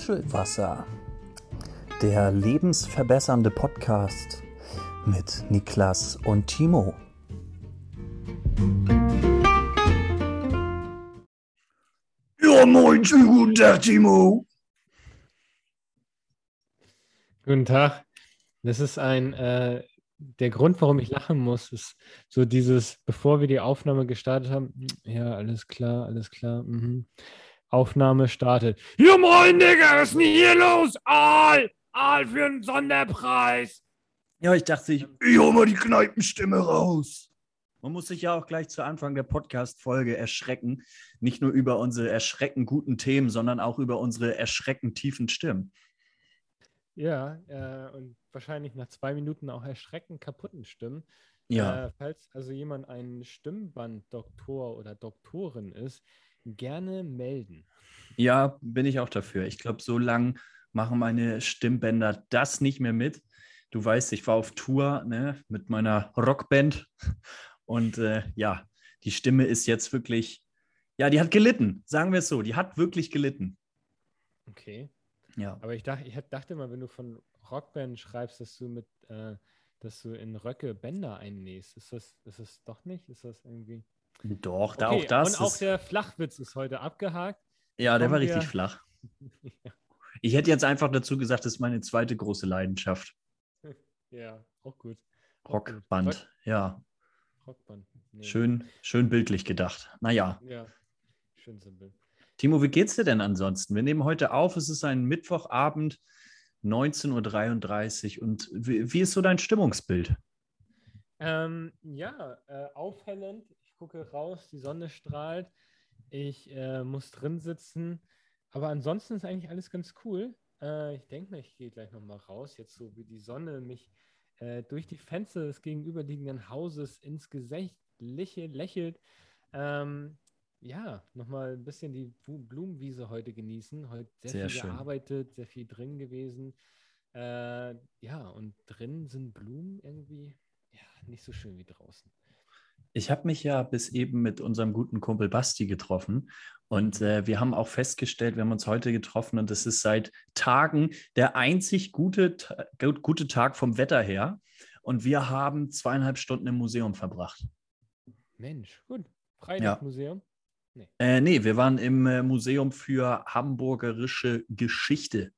Muschelwasser, der lebensverbessernde Podcast mit Niklas und Timo. Ja, moin, schönen guten Tag, Timo. Guten Tag. Das ist ein, äh, der Grund, warum ich lachen muss, ist so dieses, bevor wir die Aufnahme gestartet haben, ja, alles klar, alles klar, mhm. Aufnahme startet. Ja, moin, Digga, was ist denn hier los? Aal, Aal für einen Sonderpreis. Ja, ich dachte, ich, ich hol mal die Kneipenstimme raus. Man muss sich ja auch gleich zu Anfang der Podcast-Folge erschrecken. Nicht nur über unsere erschreckend guten Themen, sondern auch über unsere erschreckend tiefen Stimmen. Ja, äh, und wahrscheinlich nach zwei Minuten auch erschreckend kaputten Stimmen. Ja. Äh, falls also jemand ein Stimmband-Doktor oder Doktorin ist, gerne melden. Ja, bin ich auch dafür. Ich glaube, so lang machen meine Stimmbänder das nicht mehr mit. Du weißt, ich war auf Tour ne, mit meiner Rockband und äh, ja, die Stimme ist jetzt wirklich, ja, die hat gelitten, sagen wir es so, die hat wirklich gelitten. Okay. Ja. Aber ich dachte, ich dachte mal, wenn du von Rockband schreibst, dass du mit, äh, dass du in Röcke Bänder einnähst. Ist das, ist das doch nicht? Ist das irgendwie. Doch, da Okay, auch das. Und auch der Flachwitz ist heute abgehakt. ja, der war kommen richtig wir- flach. Ich hätte jetzt einfach dazu gesagt, das ist meine zweite große Leidenschaft. Ja, auch gut. Auch gut. Rockband. Ja, Rock, Rockband. Nee. schön, schön bildlich gedacht. Naja, Ja, schön simpel. Timo, wie geht's dir denn ansonsten? Wir nehmen heute auf, es ist ein Mittwochabend, 19.33 Uhr. Und wie, wie ist so dein Stimmungsbild? Ähm, ja, äh, aufhellend. Gucke raus, die Sonne strahlt. Ich äh, muss drin sitzen. Aber ansonsten ist eigentlich alles ganz cool. Äh, ich denke mal, ich gehe gleich nochmal raus, jetzt so wie die Sonne mich äh, durch die Fenster des gegenüberliegenden Hauses ins Gesicht lächelt. Ähm, ja, nochmal ein bisschen die Blumenwiese heute genießen. Heute sehr, Sehr viel schön. gearbeitet, sehr viel drin gewesen. Äh, ja, und drin sind Blumen irgendwie ja, nicht so schön wie draußen. Ich habe mich ja bis eben mit unserem guten Kumpel Basti getroffen und äh, wir haben auch festgestellt, wir haben uns heute getroffen und es ist seit Tagen der einzig gute, gute Tag vom Wetter her und wir haben zweieinhalb Stunden im Museum verbracht. Mensch, gut. Freitagsmuseum. Äh, nee, wir waren im äh, Museum für hamburgerische Geschichte,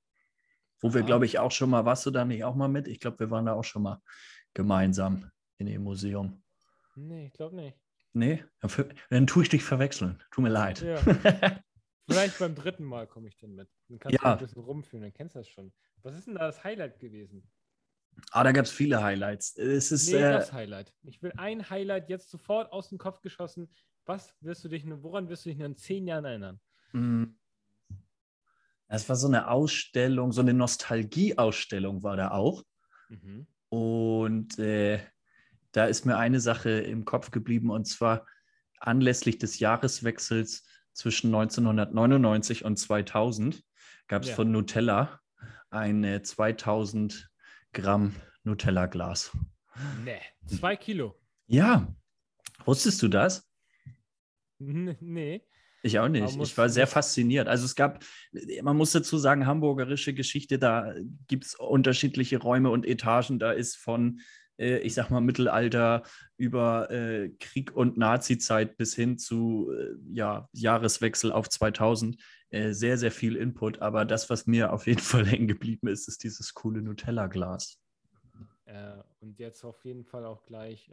wo wir, Aha. glaube ich, auch schon mal, warst du da nicht auch mal mit? Ich glaube, wir waren da auch schon mal gemeinsam in dem Museum. Nee, ich glaube nicht. Nee, dann tue ich dich verwechseln. Tut mir leid. Ja. Vielleicht beim dritten Mal komme ich dann mit. Dann kannst du Ja. ein bisschen rumführen, dann kennst du das schon. Was ist denn da das Highlight gewesen? ah, da gab es viele Highlights. Es ist, Nee, äh, das Highlight. Ich will ein Highlight jetzt sofort aus dem Kopf geschossen. Was wirst du dich, woran wirst du dich in zehn Jahren erinnern? mh, das war so eine Ausstellung, so eine Nostalgie-Ausstellung war da auch. Mhm. Und äh, da ist mir eine Sache im Kopf geblieben, und zwar anlässlich des Jahreswechsels zwischen 1999 und 2000 gab es Ja. von Nutella ein äh, 2000 Gramm Nutella-Glas. Nee, zwei Kilo. Ja, wusstest du das? Nee. Ich auch nicht. Ich war sehr fasziniert. Also es gab, man muss dazu sagen, hamburgerische Geschichte, da gibt es unterschiedliche Räume und Etagen. Da ist von, äh, ich sag mal, Mittelalter über äh, Krieg und Nazi-Zeit bis hin zu äh, ja, Jahreswechsel auf 2000 äh, sehr, sehr viel Input. Aber das, was mir auf jeden Fall hängen geblieben ist, ist dieses coole Nutella-Glas. Äh, und jetzt auf jeden Fall auch gleich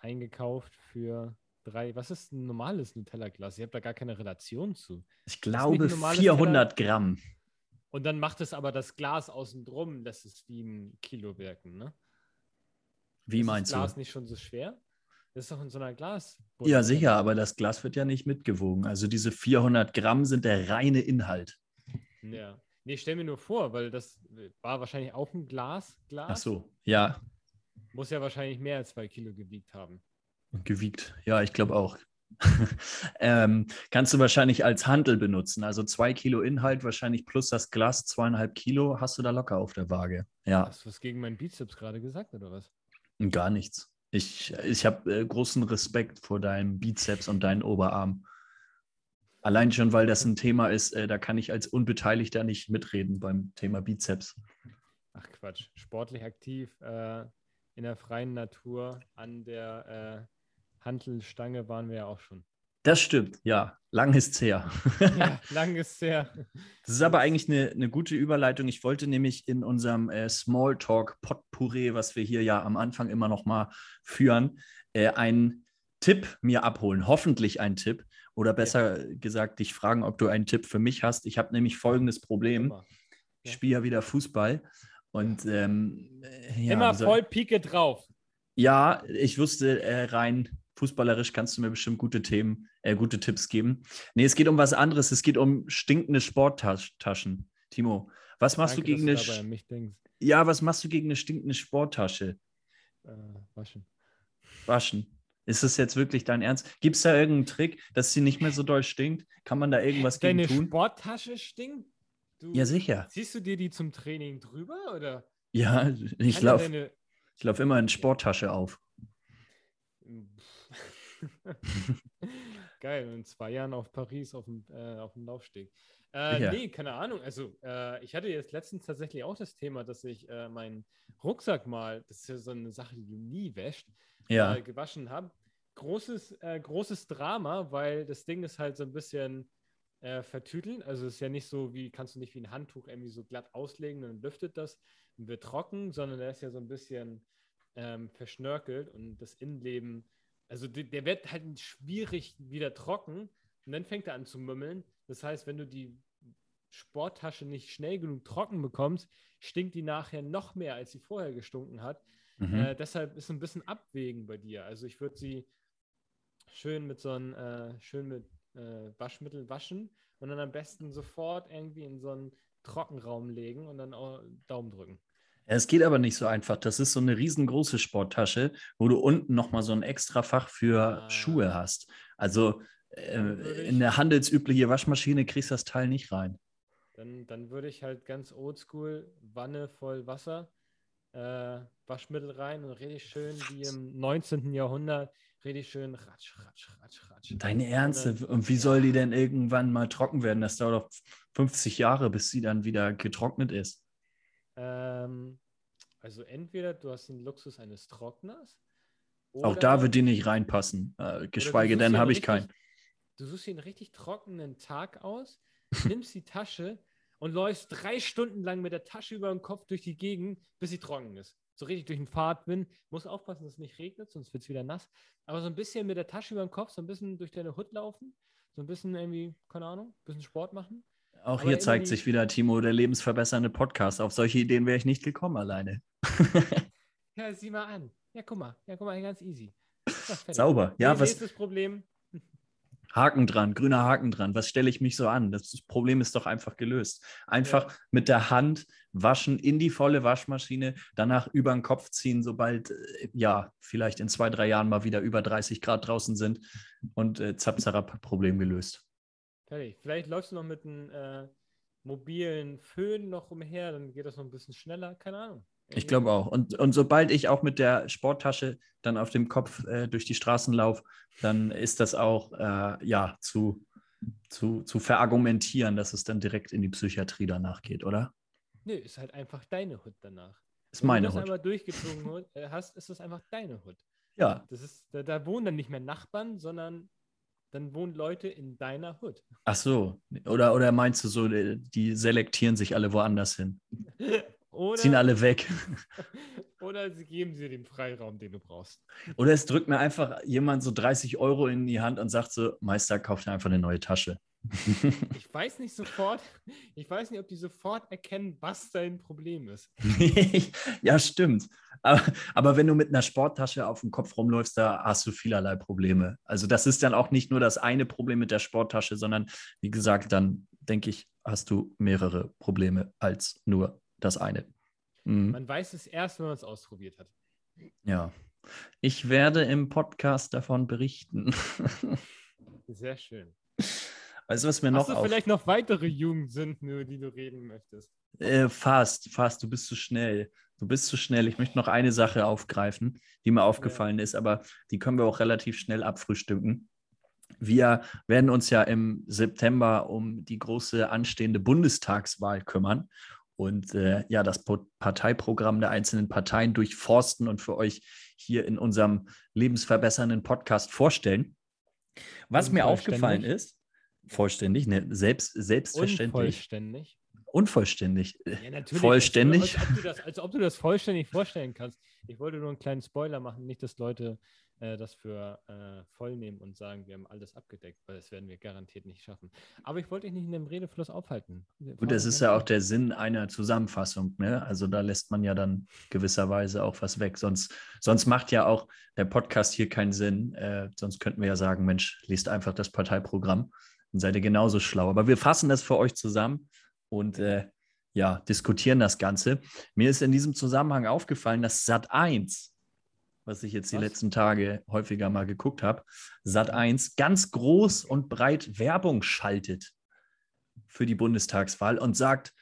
eingekauft für drei. Was ist ein normales Nutella-Glas? Ich habe da gar keine Relation zu. Ich glaube ein normales 400 Gramm. Und dann macht es aber das Glas außen drum, dass es wie ein Kilo wirken, ne? Wie ist meinst das Glas du? nicht schon so schwer? Das ist doch in so einer Glas. Ja, sicher, aber das Glas wird ja nicht mitgewogen. Also diese 400 Gramm sind der reine Inhalt. Ja. Nee, stell mir nur vor, weil das war wahrscheinlich auch ein Glas. Glas. Ach so, ja, Muss ja wahrscheinlich mehr als zwei Kilo gewiegt haben. gewiegt. Ja, ich glaube auch. ähm, kannst du wahrscheinlich als Handel benutzen. Also zwei Kilo Inhalt, wahrscheinlich plus das Glas zweieinhalb Kilo, hast du da locker auf der Waage. Ja, Hast du was gegen meinen Bizeps gerade gesagt oder was? Gar nichts. Ich, ich habe äh, großen Respekt vor deinem Bizeps und deinen Oberarm. Allein schon, weil das ein Thema ist, äh, da kann ich als Unbeteiligter nicht mitreden beim Thema Bizeps. Ach Quatsch, sportlich aktiv äh, in der freien Natur an der äh, Hantelstange waren wir ja auch schon. Das stimmt, ja. Lang ist's her. Ja, lang ist her. Das ist aber eigentlich eine, eine gute Überleitung. Ich wollte nämlich in unserem äh, Smalltalk Potpourri, was wir hier ja am Anfang immer noch mal führen, äh, einen Tipp mir abholen. Hoffentlich einen Tipp. Oder besser gesagt, dich fragen, ob du einen Tipp für mich hast. Ich habe nämlich folgendes Problem. Immer, Ich Ja. spiele ja wieder Fußball. Und ähm, äh, ja, Immer voll Pike drauf. Ja, ich wusste, äh, rein fußballerisch kannst du mir bestimmt gute Themen, äh, gute Tipps geben. Nee, es geht um was anderes. Es geht um stinkende Sporttaschen. Timo, was machst Danke, du gegen dass eine du. Ja, was machst du gegen eine stinkende Sporttasche? Äh, waschen. Waschen. Ist das jetzt wirklich dein Ernst? Gibt es da irgendeinen Trick, dass sie nicht mehr so doll stinkt? Kann man da irgendwas gegen Deine tun? Sporttasche stinkt? Du, Ja, sicher. Ziehst du dir die zum Training drüber oder? Ja, ich laufe deine- ich lauf immer in Sporttasche auf. Geil, in zwei Jahren auf Paris auf dem, äh, auf dem Laufsteg. Äh, Ja. Nee, keine Ahnung. Also, äh, ich hatte jetzt letztens tatsächlich auch das Thema, dass ich äh, meinen Rucksack mal, das ist ja so eine Sache, die du nie wäscht, Ja, gewaschen habe. Großes, äh, großes Drama, weil das Ding ist halt so ein bisschen äh, vertüteln. Also, es ist ja nicht so, wie kannst du nicht wie ein Handtuch irgendwie so glatt auslegen und dann lüftet das und wird trocken, sondern der ist ja so ein bisschen ähm, verschnörkelt und das Innenleben, also de- der wird halt schwierig wieder trocken und dann fängt er an zu mümmeln. Das heißt, wenn du die Sporttasche nicht schnell genug trocken bekommst, stinkt die nachher noch mehr, als sie vorher gestunken hat. mhm. Äh, deshalb ist ein bisschen Abwägen bei dir. Also ich würde sie schön mit so einem äh, schön mit äh, Waschmittel waschen und dann am besten sofort irgendwie in so einen Trockenraum legen und dann auch Daumen drücken. Es geht aber nicht so einfach. Das ist so eine riesengroße Sporttasche, wo du unten nochmal so ein extra Fach für Ah. Schuhe hast. Also äh, in der handelsübliche Waschmaschine kriegst du das Teil nicht rein. Dann, dann würde ich halt ganz oldschool Wanne voll Wasser, äh, Waschmittel rein und richtig schön wie im 19. Jahrhundert, richtig schön ratsch, ratsch, ratsch, ratsch. Deine Ernste. Und wie soll die denn irgendwann mal trocken werden? Das dauert doch 50 Jahre, bis sie dann wieder getrocknet ist. Ähm, also entweder du hast den Luxus eines Trockners. Auch da wird die nicht reinpassen. Äh, geschweige denn habe ich keinen. Du suchst dir einen richtig trockenen Tag aus, nimmst die Tasche und läufst drei Stunden lang mit der Tasche über den Kopf durch die Gegend, bis sie trocken ist. So richtig durch den Fahrtwind. Muss aufpassen, dass es nicht regnet, sonst wird es wieder nass. Aber so ein bisschen mit der Tasche über den Kopf, so ein bisschen durch deine Hut laufen, so ein bisschen irgendwie, keine Ahnung, ein bisschen Sport machen. Auch aber hier zeigt sich wieder, Timo, der lebensverbessernde Podcast. Auf solche Ideen wäre ich nicht gekommen alleine. Ja, sieh mal an. Ja, guck mal. Ja, guck mal, ganz easy. Sauber. Ja, Nee, was Nächstes Problem. Haken dran, grüner Haken dran. Was stelle ich mich so an? Das Problem ist doch einfach gelöst. Einfach Ja. mit der Hand waschen in die volle Waschmaschine, danach über den Kopf ziehen, sobald, äh, ja, vielleicht in zwei, drei Jahren mal wieder über 30 Grad draußen sind und äh, zap, zarab, Problem gelöst. Fertig. Vielleicht läufst du noch mit einem äh, mobilen Föhn noch umher, dann geht das noch ein bisschen schneller. Keine Ahnung. Ich glaube auch. Und, und sobald ich auch mit der Sporttasche dann auf dem Kopf äh, durch die Straßen laufe, dann ist das auch äh, ja zu, zu, zu verargumentieren, dass es dann direkt in die Psychiatrie danach geht, oder? Nö, ist halt einfach deine Hut danach. Ist Wenn meine du das Hut. einmal durchgezogen Hut, hast, ist das einfach deine Hut. Ja, Das ist, da, da wohnen dann nicht mehr Nachbarn, sondern dann wohnen Leute in deiner Hut. ach so. Oder, oder meinst du so, die, die selektieren sich alle woanders hin? Oder, Ziehen alle weg. oder sie geben dir den Freiraum, den du brauchst. Oder es drückt mir einfach jemand so 30 Euro in die Hand und sagt so, Meister, kauf dir einfach eine neue Tasche. Ich weiß nicht sofort, ich weiß nicht, ob die sofort erkennen, was dein Problem ist. ja, stimmt. Aber, aber wenn du mit einer Sporttasche auf dem Kopf rumläufst, da hast du vielerlei Probleme. Also das ist dann auch nicht nur das eine Problem mit der Sporttasche, sondern wie gesagt, dann denke ich, hast du mehrere Probleme als nur das eine. Mhm. Man weiß es erst, wenn man es ausprobiert hat. Ja. Ich werde im Podcast davon berichten. Sehr schön. Weißt du, was mir Hast noch du auf... vielleicht noch weitere Jugendsünden, über die du reden möchtest? Äh, fast, fast. Du bist zu schnell. Du bist zu schnell. Ich möchte noch eine Sache aufgreifen, die mir aufgefallen ist, aber die können wir auch relativ schnell abfrühstücken. Wir werden uns ja im September um die große anstehende Bundestagswahl kümmern und äh, ja, das Parteiprogramm der einzelnen Parteien durchforsten und für euch hier in unserem lebensverbessernden Podcast vorstellen. Was mir aufgefallen ist, vollständig, ne, selbst, selbstverständlich. Unvollständig. Unvollständig. Ja, natürlich. Vollständig. Als, als, ob das, als, ob du das, vollständig vorstellen kannst. Ich wollte nur einen kleinen Spoiler machen, nicht, dass Leute äh, das für äh, voll nehmen und sagen, wir haben alles abgedeckt, weil das werden wir garantiert nicht schaffen. Aber ich wollte dich nicht in dem Redefluss aufhalten. Gut, das ist ja auch der Sinn einer Zusammenfassung. Ne? Also da lässt man ja dann gewisserweise auch was weg. Sonst, sonst macht ja auch der Podcast hier keinen Sinn. Äh, sonst könnten wir ja sagen, Mensch, liest einfach das Parteiprogramm dann seid ihr genauso schlau. Aber wir fassen das für euch zusammen und äh, ja, diskutieren das Ganze. Mir ist in diesem Zusammenhang aufgefallen, dass Sat 1 was ich jetzt die was? letzten Tage häufiger mal geguckt habe, Sat1 ganz groß und breit Werbung schaltet für die Bundestagswahl und sagt,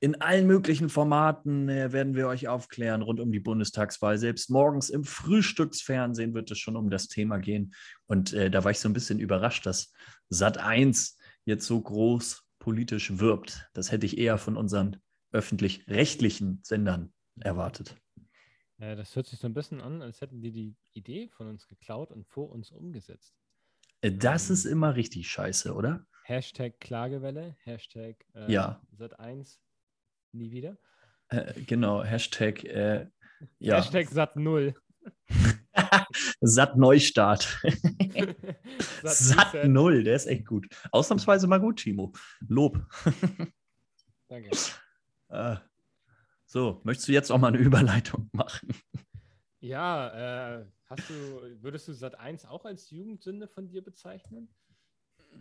in allen möglichen Formaten äh, werden wir euch aufklären rund um die Bundestagswahl. Selbst morgens im Frühstücksfernsehen wird es schon um das Thema gehen. Und äh, da war ich so ein bisschen überrascht, dass Sat1 jetzt so groß politisch wirbt. Das hätte ich eher von unseren öffentlich-rechtlichen Sendern erwartet. Ja, das hört sich so ein bisschen an, als hätten die die Idee von uns geklaut und vor uns umgesetzt. Äh, das ähm, ist immer richtig scheiße, oder? Hashtag Klagewelle, Hashtag äh, ja. Sat1 nie wieder. Äh, genau, Hashtag äh, ja. Hashtag Sat0. Sat Neustart. Sat, Sat 0, der ist echt gut. Ausnahmsweise mal gut, Timo. Lob. Danke. Äh, so, möchtest du jetzt auch mal eine Überleitung machen? Ja, äh, hast du, würdest du Sat 1 auch als Jugendsünde von dir bezeichnen?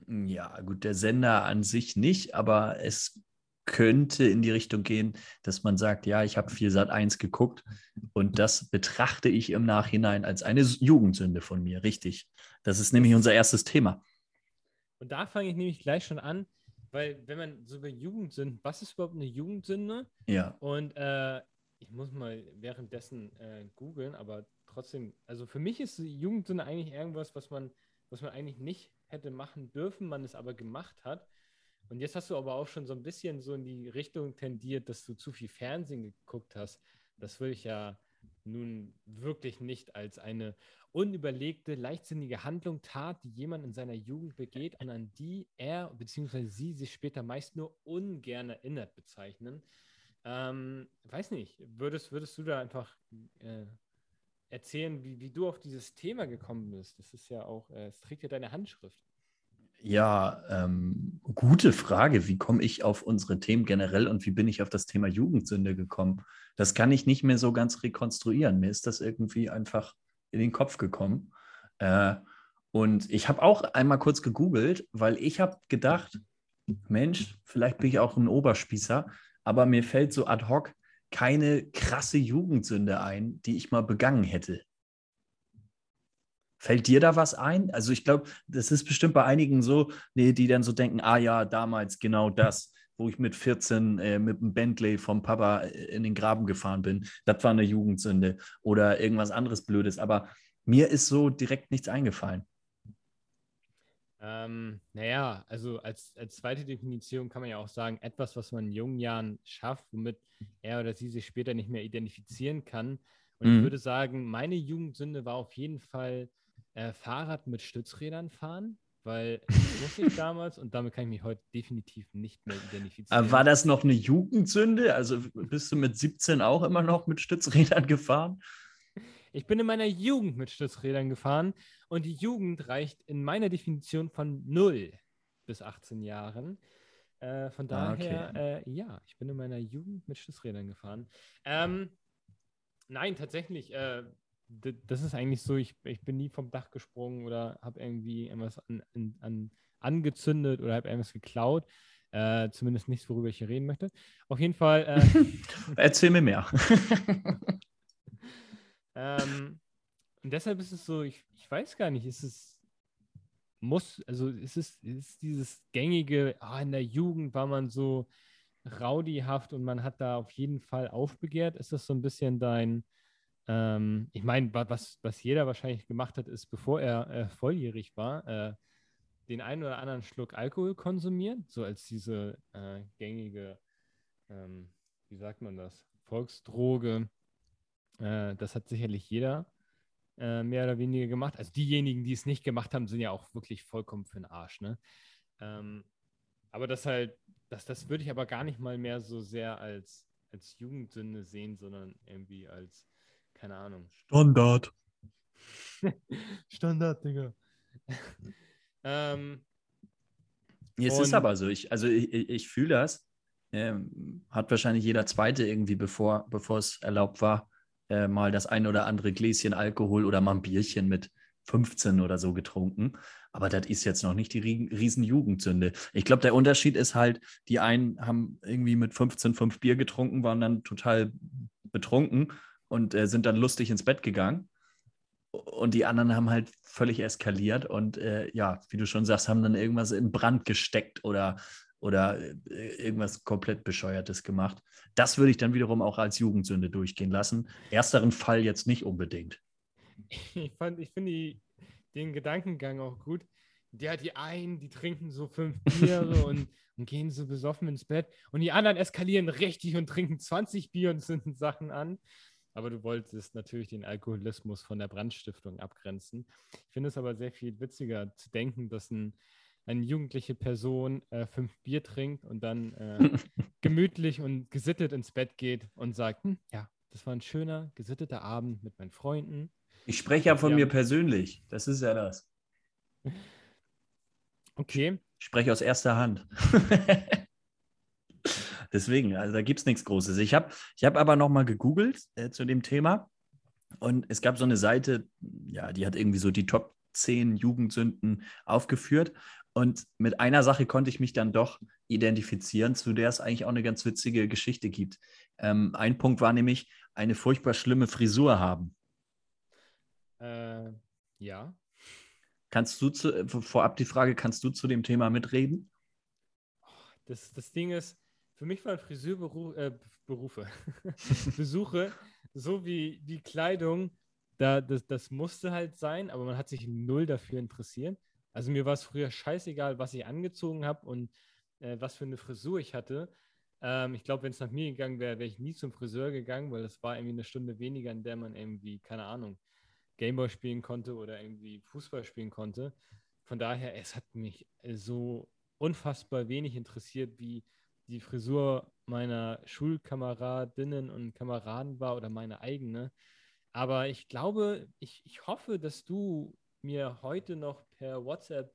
Ja, gut, der Sender an sich nicht, aber es könnte in die Richtung gehen, dass man sagt, ja, ich habe viel Sat 1 geguckt und das betrachte ich im Nachhinein als eine Jugendsünde von mir, richtig. Das ist nämlich unser erstes Thema. Und da fange ich nämlich gleich schon an. Weil, wenn man so über Jugendsünden, was ist überhaupt eine Jugendsünde? Ja. Und äh, ich muss mal währenddessen äh, googeln, aber trotzdem, also für mich ist Jugendsünde eigentlich irgendwas, was man, was man eigentlich nicht hätte machen dürfen, man es aber gemacht hat. Und jetzt hast du aber auch schon so ein bisschen so in die Richtung tendiert, dass du zu viel Fernsehen geguckt hast. Das würde ich ja nun wirklich nicht als eine unüberlegte, leichtsinnige Handlung tat, die jemand in seiner Jugend begeht und an die er bzw. sie sich später meist nur ungern erinnert, bezeichnen. Ähm, weiß nicht, würdest, würdest du da einfach äh, erzählen, wie, wie du auf dieses Thema gekommen bist? Das ist ja auch, äh, es trägt ja deine Handschrift. Ja, ähm, gute Frage. Wie komme ich auf unsere Themen generell und wie bin ich auf das Thema Jugendsünde gekommen? Das kann ich nicht mehr so ganz rekonstruieren. Mir ist das irgendwie einfach in den Kopf gekommen. Äh, und ich habe auch einmal kurz gegoogelt, weil ich habe gedacht, Mensch, vielleicht bin ich auch ein Oberspießer, aber mir fällt so ad hoc keine krasse Jugendsünde ein, die ich mal begangen hätte. Fällt dir da was ein? Also ich glaube, das ist bestimmt bei einigen so, die, die, dann so denken, ah ja, damals genau das, wo ich mit 14 äh, mit dem Bentley vom Papa äh, in den Graben gefahren bin. Das war eine Jugendsünde oder irgendwas anderes Blödes. Aber mir ist so direkt nichts eingefallen. Ähm, naja, also als, als zweite Definition kann man ja auch sagen, etwas, was man in jungen Jahren schafft, womit er oder sie sich später nicht mehr identifizieren kann. Und mhm. ich würde sagen, meine Jugendsünde war auf jeden Fall äh, Fahrrad mit Stützrädern fahren, weil das wusste ich damals und damit kann ich mich heute definitiv nicht mehr identifizieren. war das noch eine Jugendsünde? Also bist du mit 17 auch immer noch mit Stützrädern gefahren? Ich bin in meiner Jugend mit Stützrädern gefahren und die Jugend reicht in meiner Definition von 0 bis 18 Jahren. Äh, von ah, daher, okay. äh, ja, ich bin in meiner Jugend mit Stützrädern gefahren. Ähm, nein, tatsächlich, äh, das ist eigentlich so, ich, ich bin nie vom Dach gesprungen oder habe irgendwie irgendwas an, an, an, angezündet oder habe irgendwas geklaut. Äh, zumindest nichts, worüber ich hier reden möchte. Auf jeden Fall. Äh, Erzähl mir mehr. ähm, und deshalb ist es so, ich, ich weiß gar nicht, ist es muss, also ist es ist dieses gängige, oh, in der Jugend war man so rowdyhaft und man hat da auf jeden Fall aufbegehrt. Ist das so ein bisschen dein, ähm, ich meine, was, was jeder wahrscheinlich gemacht hat, ist, bevor er äh, volljährig war, äh, den einen oder anderen Schluck Alkohol konsumiert, so als diese äh, gängige, ähm, wie sagt man das, Volksdroge. Äh, das hat sicherlich jeder äh, mehr oder weniger gemacht. Also diejenigen, die es nicht gemacht haben, sind ja auch wirklich vollkommen für den Arsch. Ne? Ähm, aber das halt, das, das würde ich aber gar nicht mal mehr so sehr als, als Jugendsünde sehen, sondern irgendwie als, keine Ahnung. Standard. Standard, Digga. ähm, es ist aber so. Ich, also ich, ich fühle das. Ähm, hat wahrscheinlich jeder Zweite irgendwie, bevor, bevor es erlaubt war, äh, mal das ein oder andere Gläschen Alkohol oder mal ein Bierchen mit 15 oder so getrunken. Aber das ist jetzt noch nicht die riesen Jugendsünde. Ich glaube, der Unterschied ist halt, die einen haben irgendwie mit 15 fünf Bier getrunken, waren dann total betrunken und äh, sind dann lustig ins Bett gegangen. Und die anderen haben halt völlig eskaliert und äh, ja, wie du schon sagst, haben dann irgendwas in Brand gesteckt oder, oder äh, irgendwas komplett Bescheuertes gemacht. Das würde ich dann wiederum auch als Jugendsünde durchgehen lassen. Ersteren Fall jetzt nicht unbedingt. Ich, ich finde den Gedankengang auch gut. Der, die einen, die trinken so fünf Biere und, und gehen so besoffen ins Bett. Und die anderen eskalieren richtig und trinken 20 Bier und zünden Sachen an. Aber du wolltest natürlich den Alkoholismus von der Brandstiftung abgrenzen. Ich finde es aber sehr viel witziger zu denken, dass ein, eine jugendliche Person äh, fünf Bier trinkt und dann äh, gemütlich und gesittet ins Bett geht und sagt, hm, ja, das war ein schöner, gesitteter Abend mit meinen Freunden. Ich spreche ja von ja. mir persönlich. Das ist ja das. Okay. Ich spreche aus erster Hand. Deswegen, also da gibt es nichts Großes. Ich habe ich hab aber nochmal gegoogelt äh, zu dem Thema und es gab so eine Seite, ja, die hat irgendwie so die Top 10 Jugendsünden aufgeführt. Und mit einer Sache konnte ich mich dann doch identifizieren, zu der es eigentlich auch eine ganz witzige Geschichte gibt. Ähm, ein Punkt war nämlich eine furchtbar schlimme Frisur haben. Äh, ja. Kannst du zu, äh, vorab die Frage, kannst du zu dem Thema mitreden? Das, das Ding ist, für mich waren Friseurberufe, äh, Besuche, so wie die Kleidung, da, das, das musste halt sein, aber man hat sich null dafür interessiert. Also mir war es früher scheißegal, was ich angezogen habe und äh, was für eine Frisur ich hatte. Ähm, ich glaube, wenn es nach mir gegangen wäre, wäre ich nie zum Friseur gegangen, weil das war irgendwie eine Stunde weniger, in der man irgendwie, keine Ahnung, Gameboy spielen konnte oder irgendwie Fußball spielen konnte. Von daher, es hat mich so unfassbar wenig interessiert, wie die Frisur meiner Schulkameradinnen und Kameraden war oder meine eigene. Aber ich glaube, ich, ich hoffe, dass du mir heute noch per WhatsApp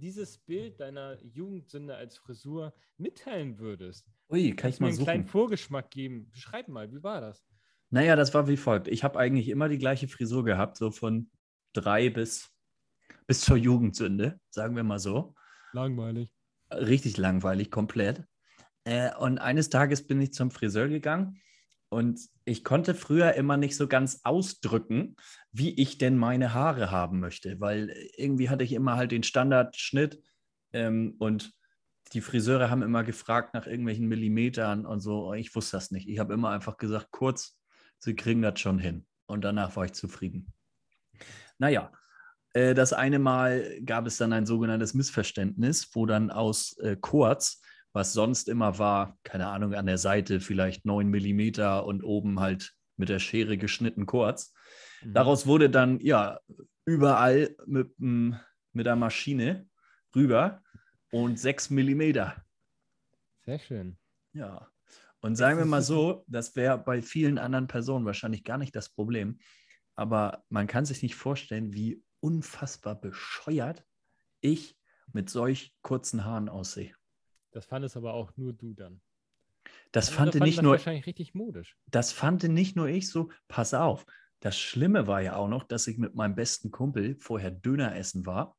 dieses Bild deiner Jugendsünde als Frisur mitteilen würdest. Ui, kann ich mal mir einen suchen. kleinen Vorgeschmack geben. Beschreib mal, wie war das? Naja, das war wie folgt. Ich habe eigentlich immer die gleiche Frisur gehabt, so von drei bis, bis zur Jugendsünde, sagen wir mal so. Langweilig. Richtig langweilig, komplett. Äh, und eines Tages bin ich zum Friseur gegangen und ich konnte früher immer nicht so ganz ausdrücken, wie ich denn meine Haare haben möchte, weil irgendwie hatte ich immer halt den Standardschnitt ähm, und die Friseure haben immer gefragt nach irgendwelchen Millimetern und so. Ich wusste das nicht. Ich habe immer einfach gesagt, kurz, sie kriegen das schon hin. Und danach war ich zufrieden. Naja, äh, das eine Mal gab es dann ein sogenanntes Missverständnis, wo dann aus äh, kurz was sonst immer war, keine Ahnung, an der Seite vielleicht 9 mm und oben halt mit der Schere geschnitten kurz. Mhm. Daraus wurde dann, ja, überall mit, mit der Maschine rüber und 6 mm. Sehr schön. Ja. Und sagen wir mal so, das wäre bei vielen anderen Personen wahrscheinlich gar nicht das Problem. Aber man kann sich nicht vorstellen, wie unfassbar bescheuert ich mit solch kurzen Haaren aussehe. Das fandest aber auch nur du dann. Das fand nicht das nur. wahrscheinlich richtig modisch. Das fand nicht nur ich so. Pass auf. Das Schlimme war ja auch noch, dass ich mit meinem besten Kumpel vorher Döner essen war.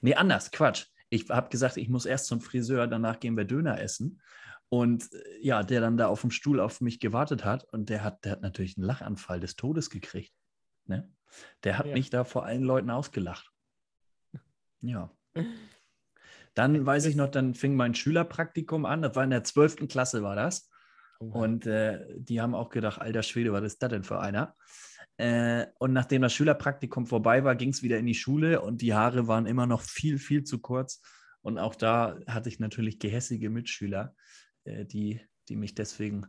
Nee, anders, Quatsch. Ich habe gesagt, ich muss erst zum Friseur, danach gehen wir Döner essen. Und äh, ja, der dann da auf dem Stuhl auf mich gewartet hat und der hat, der hat natürlich einen Lachanfall des Todes gekriegt. Ne? Der hat ja. mich da vor allen Leuten ausgelacht. Ja. Dann weiß ich noch, dann fing mein Schülerpraktikum an. Das war in der 12. Klasse, war das. Und äh, die haben auch gedacht, alter Schwede, was ist das denn für einer? Äh, und nachdem das Schülerpraktikum vorbei war, ging es wieder in die Schule und die Haare waren immer noch viel, viel zu kurz. Und auch da hatte ich natürlich gehässige Mitschüler, äh, die, die mich deswegen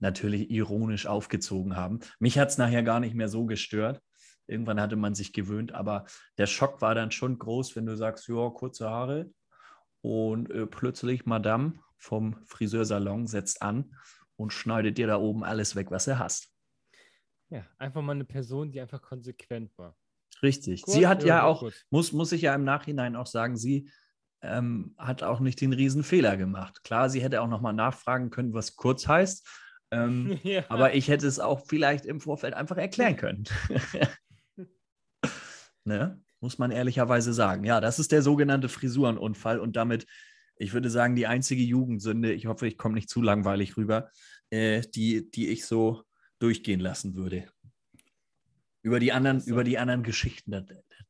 natürlich ironisch aufgezogen haben. Mich hat es nachher gar nicht mehr so gestört. Irgendwann hatte man sich gewöhnt, aber der Schock war dann schon groß, wenn du sagst, ja, kurze Haare und äh, plötzlich Madame vom Friseursalon setzt an und schneidet dir da oben alles weg, was er hast. Ja, einfach mal eine Person, die einfach konsequent war. Richtig. Kurz, sie hat ja, ja, auch, kurz. muss, muss ich ja im Nachhinein auch sagen, sie ähm, hat auch nicht den Riesenfehler gemacht. Klar, sie hätte auch nochmal nachfragen können, was kurz heißt. Ähm, ja. aber ich hätte es auch vielleicht im Vorfeld einfach erklären können. ne? Muss man ehrlicherweise sagen. Ja, das ist der sogenannte Frisurenunfall und damit, ich würde sagen, die einzige Jugendsünde, ich hoffe, ich komme nicht zu langweilig rüber, äh, die, die ich so durchgehen lassen würde. Über die anderen, So. über die anderen Geschichten, das,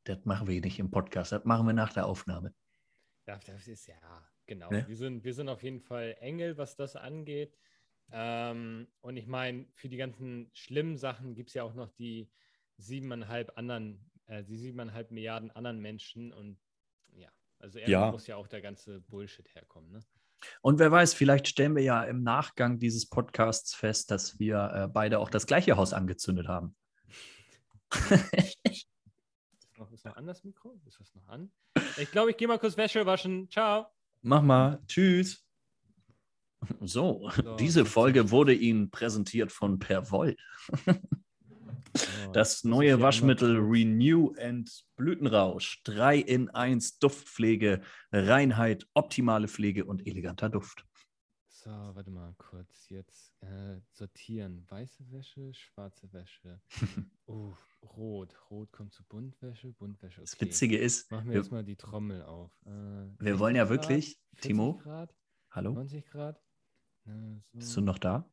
das, machen wir nicht im Podcast, das machen wir nach der Aufnahme. Ja, das ist ja, genau. Ne? Wir, sind, wir sind auf jeden Fall Engel, was das angeht. Ähm, und ich meine, für die ganzen schlimmen Sachen gibt es ja auch noch die siebeneinhalb anderen, äh, die siebeneinhalb Milliarden anderen Menschen. Und ja, also irgendwo Ja. muss ja auch der ganze Bullshit herkommen. Ne? Und wer weiß, vielleicht stellen wir ja im Nachgang dieses Podcasts fest, dass wir äh, beide auch das gleiche Haus angezündet haben. Ist noch, ist noch an das Mikro? Ist das noch an? Ich glaube, ich gehe mal kurz Wäsche waschen. Ciao. Mach mal. Tschüss. So, So, diese Folge wurde Ihnen präsentiert von Perwoll. So, Das muss neue Waschmittel Renew and Blütenrausch. 3 in 1 Duftpflege, Reinheit, optimale Pflege und eleganter Duft. So, warte mal kurz. Jetzt äh, sortieren. Weiße Wäsche, schwarze Wäsche. uh, rot. Rot kommt zu Buntwäsche, Buntwäsche. Okay. Das Witzige ist, Machen wir wir, jetzt mal die Trommel auf. Äh, wir wollen ja 60 Grad, wirklich, 40 Timo, Grad, hallo, 90 Grad. Äh, so. bist du noch da?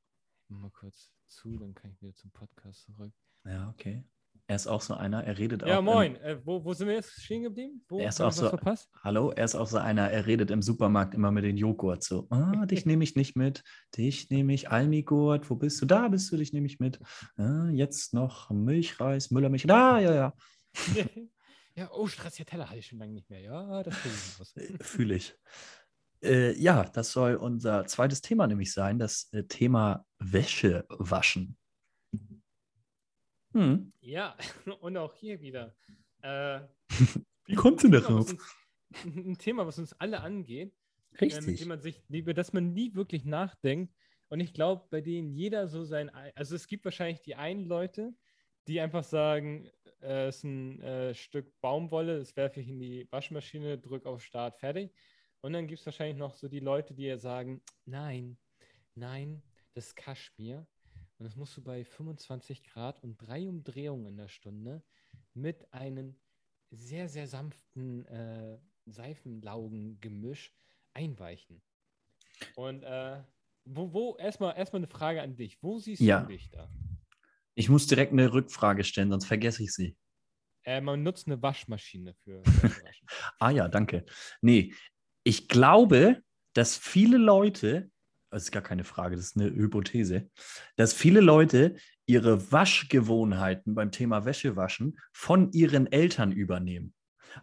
Mal kurz zu, dann kann ich wieder zum Podcast zurück. Ja, okay. Er ist auch so einer, er redet auch. Ja, im- moin. Äh, wo, wo sind wir jetzt stehen geblieben? Wo Er ist auch so- verpasst? Hallo, er ist auch so einer, er redet im Supermarkt immer mit den Joghurt so. Ah, dich nehme ich nicht mit, dich nehme ich Almigurt, wo bist du? Da bist du, dich nehme ich mit. Ah, jetzt noch Milchreis, Müllermilch. Da, ja, ja, ja, oh, Stracciatella hatte ich schon lange nicht mehr. Ja, das kriege ich raus. fühle ich. Äh, ja, das soll unser zweites Thema nämlich sein, das äh, Thema Wäsche waschen. Hm. Ja, und auch hier wieder. Äh, Wie kommt denn uns, ein Thema, was uns alle angeht, äh, Richtig. man sich, über das man nie wirklich nachdenkt. Und ich glaube, bei denen jeder so sein, ei- also es gibt wahrscheinlich die einen Leute, die einfach sagen, äh, es ist ein äh, Stück Baumwolle, das werfe ich in die Waschmaschine, drücke auf Start, fertig. Und dann gibt es wahrscheinlich noch so die Leute, die ja sagen, nein, nein, das ist Kaschmir. Und das musst du bei 25 Grad und drei Umdrehungen in der Stunde mit einem sehr, sehr sanften äh, Seifenlaugengemisch einweichen. Und äh, wo, wo, erstmal erstmal eine Frage an dich. Wo siehst Ja. du dich da? Ich muss direkt eine Rückfrage stellen, sonst vergesse ich sie. Äh, man nutzt eine Waschmaschine für. Ah ja, danke. Nee, ich glaube, dass viele Leute, das ist gar keine Frage, das ist eine Hypothese, dass viele Leute ihre Waschgewohnheiten beim Thema Wäschewaschen von ihren Eltern übernehmen.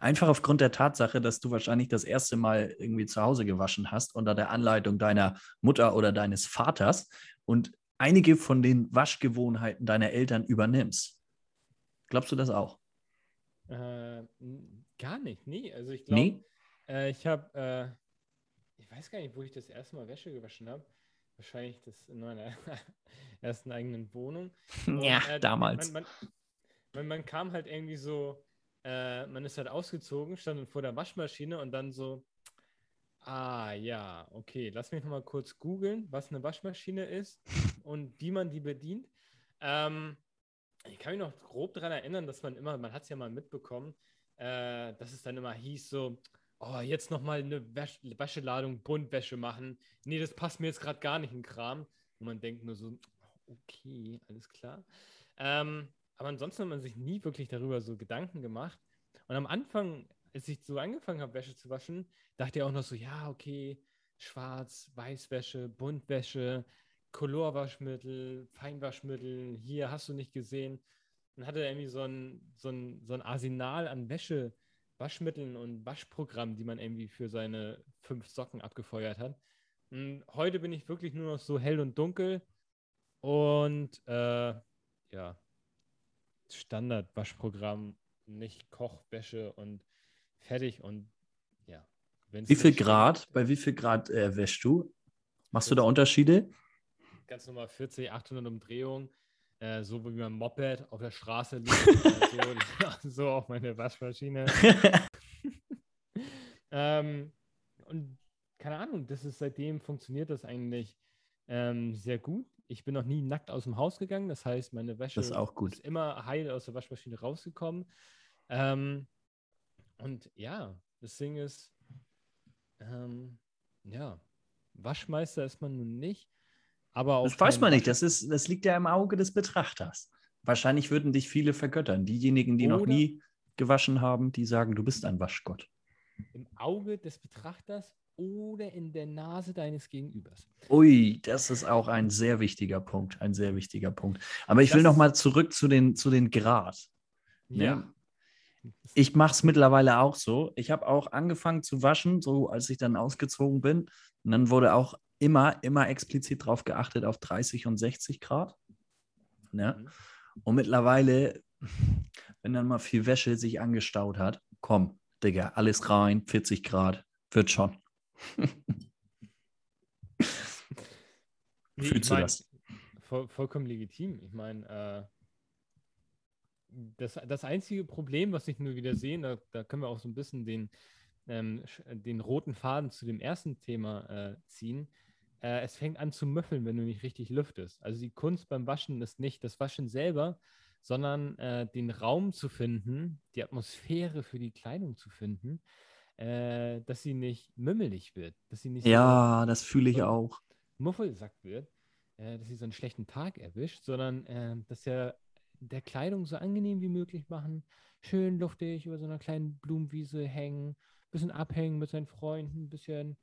Einfach aufgrund der Tatsache, dass du wahrscheinlich das erste Mal irgendwie zu Hause gewaschen hast unter der Anleitung deiner Mutter oder deines Vaters und einige von den Waschgewohnheiten deiner Eltern übernimmst. Glaubst du das auch? äh, gar nicht, nee. Also ich glaube, Nee? äh, ich habe, äh, ich weiß gar nicht, wo ich das erste Mal Wäsche gewaschen habe. Wahrscheinlich das in meiner ersten eigenen Wohnung. Und, Ja, äh, damals. Man, man, man, man kam halt irgendwie so, äh, man ist halt ausgezogen, stand dann vor der Waschmaschine und dann so, ah ja, okay, lass mich nochmal kurz googeln, was eine Waschmaschine ist und wie man die bedient. Ähm, ich kann mich noch grob daran erinnern, dass man immer, man hat es ja mal mitbekommen, äh, dass es dann immer hieß so, oh, jetzt nochmal eine Wäsch Wäscheladung Buntwäsche machen. Nee, das passt mir jetzt gerade gar nicht in Kram. Und man denkt nur so, okay, alles klar. Ähm, aber ansonsten hat man sich nie wirklich darüber so Gedanken gemacht. Und am Anfang, als ich so angefangen habe, Wäsche zu waschen, dachte ich auch noch so, ja, okay, Schwarz, Weißwäsche, Buntwäsche, Colorwaschmittel, Feinwaschmittel, hier hast du nicht gesehen. und hatte irgendwie so ein, so ein, so ein Arsenal an Wäsche, Waschmitteln und Waschprogrammen, die man irgendwie für seine fünf Socken abgefeuert hat. Und heute bin ich wirklich nur noch so hell und dunkel und äh, ja, Standard-Waschprogramm, nicht Kochwäsche und fertig und ja. Wie viel Grad? Bei wie viel Grad äh, wäschst du? Machst du da Unterschiede? Ganz normal 40, 800 Umdrehungen. Äh, so wie mein Moped auf der Straße liegt. so, so auch meine Waschmaschine. ähm, und keine Ahnung, das ist seitdem funktioniert das eigentlich ähm, sehr gut. Ich bin noch nie nackt aus dem Haus gegangen. Das heißt, meine Wäsche ist, ist immer heil aus der Waschmaschine rausgekommen. Ähm, und ja, das Ding ist, ähm, ja, Waschmeister ist man nun nicht. Aber das weiß man nicht. Das, ist, das liegt ja im Auge des Betrachters. Wahrscheinlich würden dich viele vergöttern. Diejenigen, die Oder noch nie gewaschen haben, die sagen, du bist ein Waschgott. Im Auge des Betrachters oder in der Nase deines Gegenübers. Ui, das ist auch ein sehr wichtiger Punkt, ein sehr wichtiger Punkt. Aber ich das will noch mal zurück zu den, zu den Grad. Ne? Ja. Ich mache es mittlerweile auch so. Ich habe auch angefangen zu waschen, so als ich dann ausgezogen bin. Und dann wurde auch immer, immer explizit darauf geachtet, auf 30 und 60 Grad. Ne? Mhm. Und mittlerweile, wenn dann mal viel Wäsche sich angestaut hat, komm, Digga, alles rein, 40 Grad, wird schon. nee, Fühlst du mein, das? Voll, vollkommen legitim. Ich meine, äh, das, das einzige Problem, was ich nur wieder sehe, da, da können wir auch so ein bisschen den, ähm, den roten Faden zu dem ersten Thema äh, ziehen. Äh, es fängt an zu müffeln, wenn du nicht richtig lüftest. Also die Kunst beim Waschen ist nicht das Waschen selber, sondern äh, den Raum zu finden, die Atmosphäre für die Kleidung zu finden, äh, dass sie nicht mümmelig wird. Dass sie nicht ja, so, das fühle ich so auch. Muffelsack wird, äh, dass sie so einen schlechten Tag erwischt, sondern äh, dass er der Kleidung so angenehm wie möglich machen, schön luftig über so einer kleinen Blumenwiese hängen, bisschen abhängen mit seinen Freunden, bisschen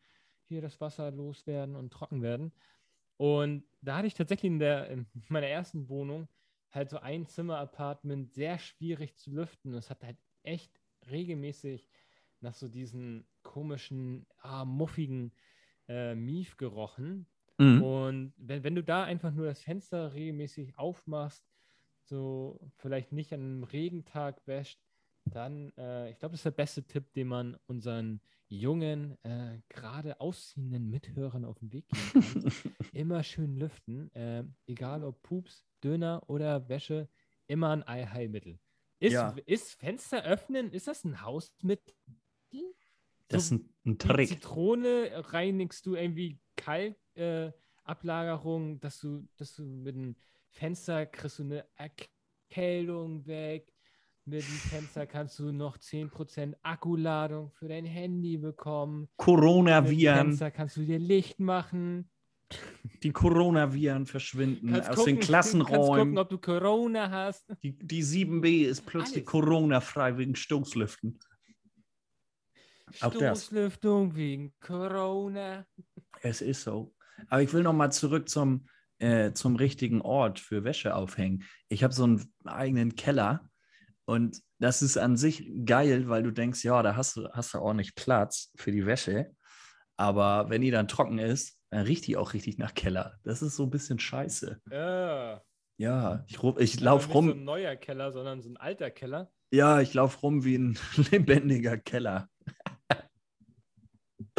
hier das Wasser loswerden und trocken werden. Und da hatte ich tatsächlich in, der, in meiner ersten Wohnung halt so ein Zimmer-Apartment sehr schwierig zu lüften. Es hat halt echt regelmäßig nach so diesen komischen, ah, muffigen äh, Mief gerochen. Mhm. Und wenn, wenn du da einfach nur das Fenster regelmäßig aufmachst, so vielleicht nicht an einem Regentag wäscht, dann, äh, ich glaube, das ist der beste Tipp, den man unseren jungen, äh, gerade ausziehenden Mithörern auf den Weg geben kann. immer schön lüften, äh, egal ob Pups, Döner oder Wäsche, immer ein Eiheilmittel. Ist, ja. ist Fenster öffnen, ist das ein Hausmittel? Das so ist ein, ein Trick. Zitrone reinigst du irgendwie Kaltablagerung, äh, dass du, dass du mit dem Fenster kriegst du eine Erkältung weg. Mit dem Fenster kannst du noch 10% Akkuladung für dein Handy bekommen. Corona-Viren. Mit dem Fenster kannst du dir Licht machen. Die Corona-Viren verschwinden kannst aus gucken, den Klassenräumen. Kannst gucken, ob du Corona hast. Die, die 7b ist plötzlich Corona-frei wegen Stoßlüften. Stoßlüftung wegen Corona. Es ist so. Aber ich will noch mal zurück zum, äh, zum richtigen Ort für Wäsche aufhängen. Ich habe so einen eigenen Keller und das ist an sich geil, weil du denkst, ja, da hast du, hast du ordentlich Platz für die Wäsche. Aber wenn die dann trocken ist, dann riecht die auch richtig nach Keller. Das ist so ein bisschen scheiße. Ja. Ja, ich, ich laufe rum. Nicht so ein neuer Keller, sondern so ein alter Keller. Ja, ich laufe rum wie ein lebendiger Keller.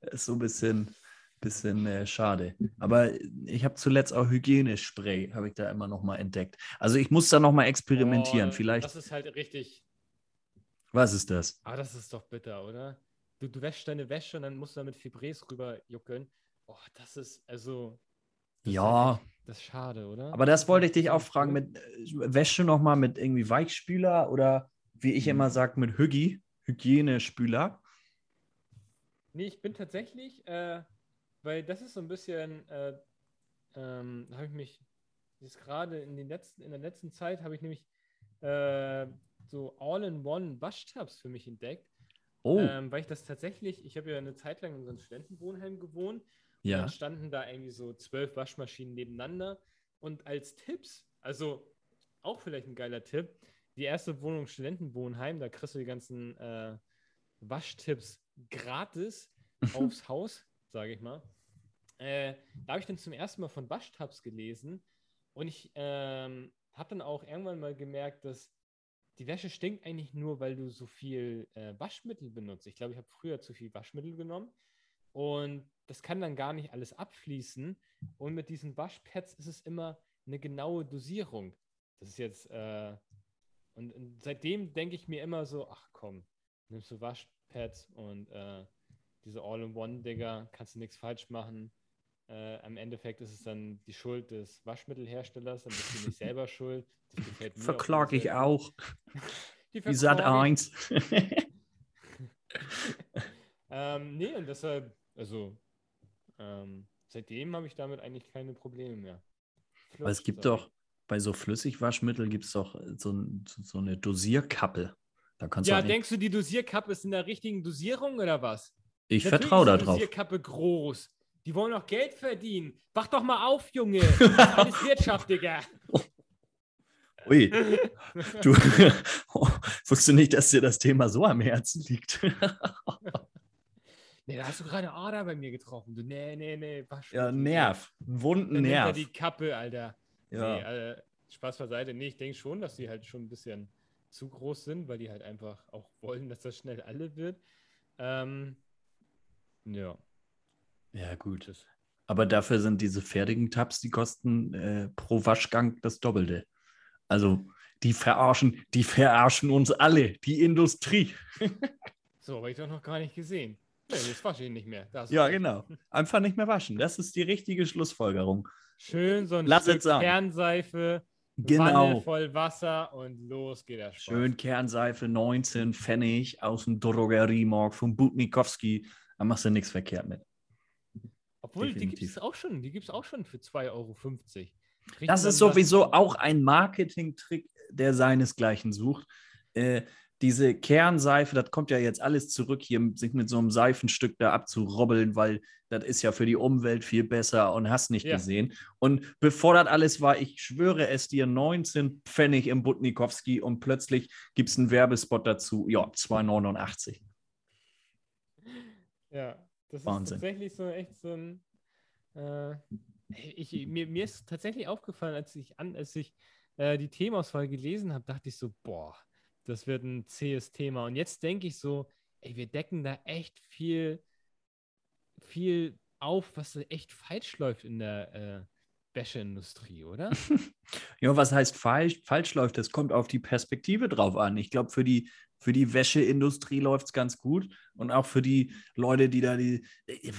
ist so ein bisschen, bisschen äh, schade. Aber ich habe zuletzt auch Hygienespray, habe ich da immer noch mal entdeckt. Also ich muss da noch mal experimentieren. Oh, Vielleicht. Das ist halt richtig. Was ist das? Ah, das ist doch bitter, oder? Du, du wäschst deine Wäsche und dann musst du damit Fibres rüber juckeln. Oh, das ist also. Das ja. Ist das ist schade, oder? Aber das wollte ich dich auch fragen: mit äh, Wäsche noch mal mit irgendwie Weichspüler oder wie ich immer sage, mit Hyggi, Hygienespüler? Nee, ich bin tatsächlich, äh, weil das ist so ein bisschen, äh, ähm, habe ich mich jetzt gerade in, den letzten, in der letzten Zeit habe ich nämlich äh, so All-in-One Waschtabs für mich entdeckt. Oh. Ähm, weil ich das tatsächlich, ich habe ja eine Zeit lang in so einem Studentenwohnheim gewohnt. Ja. Und dann standen da irgendwie so zwölf Waschmaschinen nebeneinander. Und als Tipps, also auch vielleicht ein geiler Tipp. Die erste Wohnung Studentenwohnheim, da kriegst du die ganzen äh, Waschtipps gratis aufs Haus, sage ich mal. Äh, da habe ich dann zum ersten Mal von Waschtabs gelesen und ich ähm, habe dann auch irgendwann mal gemerkt, dass die Wäsche stinkt eigentlich nur, weil du so viel äh, Waschmittel benutzt. Ich glaube, ich habe früher zu viel Waschmittel genommen und das kann dann gar nicht alles abfließen. Und mit diesen Waschpads ist es immer eine genaue Dosierung. Das ist jetzt, äh, und, und, seitdem denke ich mir immer so, ach komm, nimmst du Waschpads und äh, diese All-in-One-Digger, kannst du nichts falsch machen. Äh, am Endeffekt ist es dann die Schuld des Waschmittelherstellers, dann bist du nicht selber schuld. Verklage ich auch. Die, die Sat 1. ähm, nee, und deshalb, also ähm, seitdem habe ich damit eigentlich keine Probleme mehr. Flutsch, Aber es gibt doch, bei so Flüssigwaschmitteln gibt es doch so, so, eine Dosierkappe. Da kannst ja, denkst du, die Dosierkappe ist in der richtigen Dosierung oder was? Ich vertraue darauf. Die Dosierkappe groß. Die wollen doch Geld verdienen. Wach doch mal auf, Junge. Das ist alles Wirtschaft, Digga. Ui, du wusstest nicht, dass dir das Thema so am Herzen liegt. nee, da hast du gerade Ader bei mir getroffen. Du, nee, nee, nee. Wasch ja, Nerv. Wunden Nerv. die Kappe, Alter. Ja. Nee, äh, Spaß beiseite. Nee, ich denke schon, dass die halt schon ein bisschen zu groß sind, weil die halt einfach auch wollen, dass das schnell alle wird. Ähm, ja. Ja, gut. Aber dafür sind diese fertigen Tabs, die kosten äh, pro Waschgang das Doppelte. Also die verarschen, die verarschen uns alle, die Industrie. so, habe ich doch noch gar nicht gesehen. Nee, jetzt wasche ich nicht mehr. ja, recht. genau. Einfach nicht mehr waschen. Das ist die richtige Schlussfolgerung. Schön so ein Lass Stück Kernseife, genau. Wanne voll Wasser und los geht der Spaß. Schön Kernseife, 19 Pfennig aus dem Drogeriemarkt von Butnikowski. Da machst du nichts verkehrt mit. Obwohl, Definitiv. die gibt es auch schon, die gibt es auch schon für 2,50 Euro. Kriegt das ist sowieso auch ein Marketing-Trick, der seinesgleichen sucht. Äh, diese Kernseife, das kommt ja jetzt alles zurück, hier sich mit so einem Seifenstück da abzurobbeln, weil das ist ja für die Umwelt viel besser und hast nicht ja. gesehen. Und bevor das alles war, ich schwöre es dir, 19 Pfennig im Butnikowski und plötzlich gibt es einen Werbespot dazu, ja, 2,89. Ja, das Wahnsinn. ist tatsächlich so echt so ein. Äh, ich, mir, mir ist tatsächlich aufgefallen, als ich, an, als ich äh, die Themauswahl gelesen habe, dachte ich so, boah, das wird ein zähes Thema. Und jetzt denke ich so, ey, wir decken da echt viel, viel auf, was echt falsch läuft in der äh, Wäscheindustrie, oder? ja, was heißt falsch, falsch läuft? Das kommt auf die Perspektive drauf an. Ich glaube, für die, für die Wäscheindustrie läuft es ganz gut. Und auch für die Leute, die da die,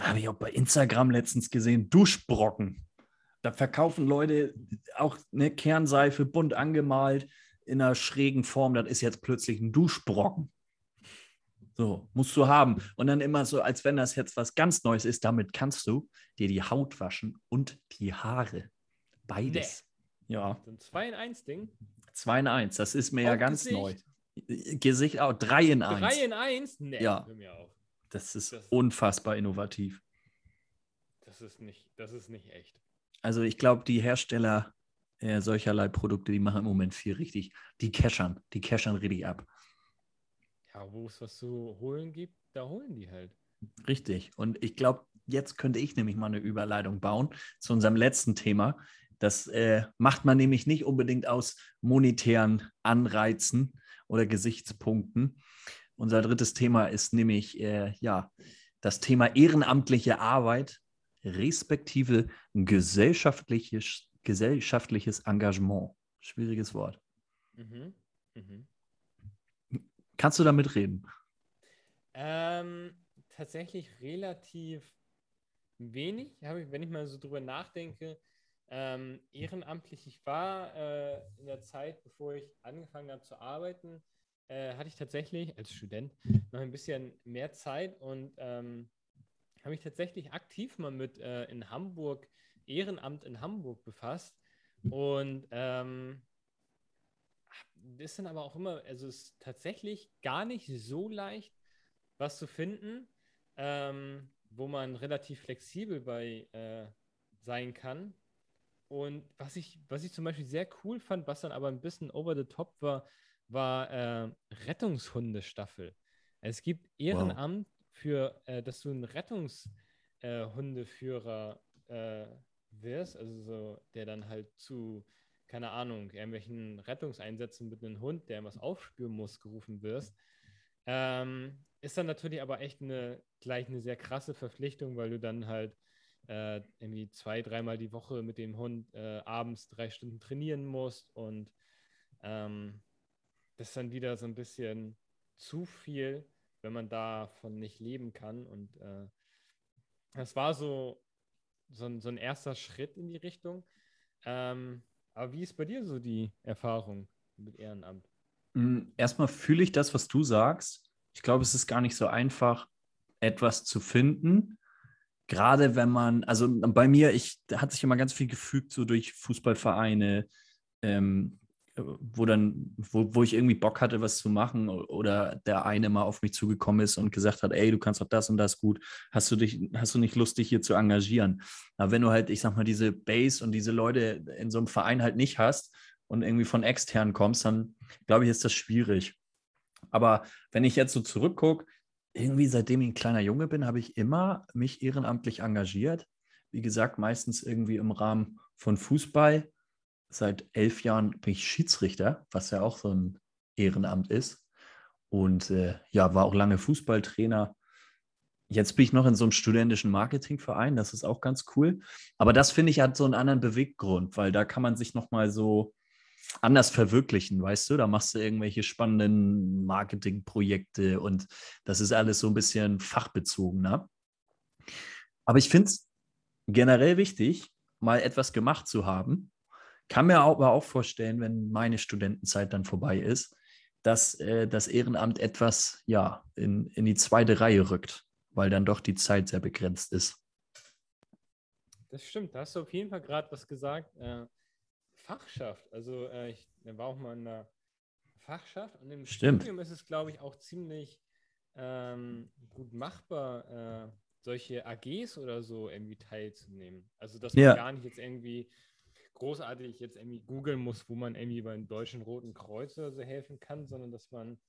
habe ich auch bei Instagram letztens gesehen, Duschbrocken. Da verkaufen Leute auch eine Kernseife bunt angemalt in einer schrägen Form. Das ist jetzt plötzlich ein Duschbrocken. So, musst du haben. Und dann immer so, als wenn das jetzt was ganz Neues ist, damit kannst du dir die Haut waschen und die Haare. Beides. Nee. Ja. So ein 2 in 1 Ding. 2 in 1, das ist mir Auf ja ganz Gesicht. neu. Gesicht auch 3 in 1. 3 in 1? Nee, ja. Das ist das, unfassbar innovativ. Das ist nicht, das ist nicht echt. Also ich glaube, die Hersteller äh, solcherlei Produkte, die machen im Moment viel richtig. Die cashern, die cashern richtig ab. Ja, wo es was zu holen gibt, da holen die halt. Richtig. Und ich glaube, jetzt könnte ich nämlich mal eine Überleitung bauen zu unserem letzten Thema. Das äh, macht man nämlich nicht unbedingt aus monetären Anreizen oder Gesichtspunkten. Unser drittes Thema ist nämlich äh, ja, das Thema ehrenamtliche Arbeit respektive gesellschaftliches, gesellschaftliches Engagement. Schwieriges Wort. Mhm. Mhm. Kannst du damit reden? Ähm, tatsächlich relativ wenig, ich, wenn ich mal so drüber nachdenke. Ähm, ehrenamtlich, ich war äh, in der Zeit, bevor ich angefangen habe zu arbeiten, äh, hatte ich tatsächlich als Student noch ein bisschen mehr Zeit und ähm, habe mich tatsächlich aktiv mal mit äh, in Hamburg, Ehrenamt in Hamburg befasst. Und ähm, ist dann aber auch immer, also es ist tatsächlich gar nicht so leicht, was zu finden, ähm, wo man relativ flexibel bei äh, sein kann. und was ich, was ich zum Beispiel sehr cool fand, was dann aber ein bisschen over the top war, war äh, Rettungshundestaffel. Es gibt Ehrenamt wow. für, äh, dass du ein Rettungshundeführer äh, wirst, also so, der dann halt zu, keine Ahnung, irgendwelchen Rettungseinsätzen mit einem Hund, der was aufspüren muss, gerufen wirst. Ähm, ist dann natürlich aber echt eine, gleich eine sehr krasse Verpflichtung, weil du dann halt äh, irgendwie zwei, dreimal die Woche mit dem Hund äh, abends drei Stunden trainieren musst und ähm, das ist dann wieder so ein bisschen zu viel, wenn man davon nicht leben kann. Und äh, das war so, so, ein, so ein erster Schritt in die Richtung. Ähm, aber wie ist bei dir so die Erfahrung mit Ehrenamt? Mm, erstmal fühle ich das, was du sagst. Ich glaube, es ist gar nicht so einfach, etwas zu finden, gerade wenn man, also bei mir, ich hat sich immer ganz viel gefügt, so durch Fußballvereine, ähm, wo dann, wo, wo ich irgendwie Bock hatte, was zu machen, oder der eine mal auf mich zugekommen ist und gesagt hat, ey, du kannst doch das und das gut, hast du dich, hast du nicht Lust, dich hier zu engagieren? Aber wenn du halt, ich sag mal, diese Base und diese Leute in so einem Verein halt nicht hast und irgendwie von extern kommst, dann glaube ich, ist das schwierig. Aber wenn ich jetzt so zurückgucke, irgendwie seitdem ich ein kleiner Junge bin, habe ich immer mich ehrenamtlich engagiert. Wie gesagt, meistens irgendwie im Rahmen von Fußball. Seit elf Jahren bin ich Schiedsrichter, was ja auch so ein Ehrenamt ist. Und äh, ja, war auch lange Fußballtrainer. Jetzt bin ich noch in so einem studentischen Marketingverein, das ist auch ganz cool. Aber das finde ich hat so einen anderen Beweggrund, weil da kann man sich nochmal so anders verwirklichen, weißt du? Da machst du irgendwelche spannenden Marketingprojekte und das ist alles so ein bisschen fachbezogener. Aber ich finde es generell wichtig, mal etwas gemacht zu haben. Kann mir aber auch vorstellen, wenn meine Studentenzeit dann vorbei ist, dass äh, das Ehrenamt etwas ja, in, in die zweite Reihe rückt, weil dann doch die Zeit sehr begrenzt ist. Das stimmt, da hast du auf jeden Fall gerade was gesagt. Äh, Fachschaft. Also äh, ich war auch mal in der Fachschaft und im Stimmt. Studium ist es, glaube ich, auch ziemlich ähm, gut machbar, äh, solche AGs oder so irgendwie teilzunehmen. Also dass man ja. gar nicht jetzt irgendwie großartig jetzt irgendwie googeln muss, wo man irgendwie beim Deutschen Roten Kreuz oder so helfen kann, sondern dass man,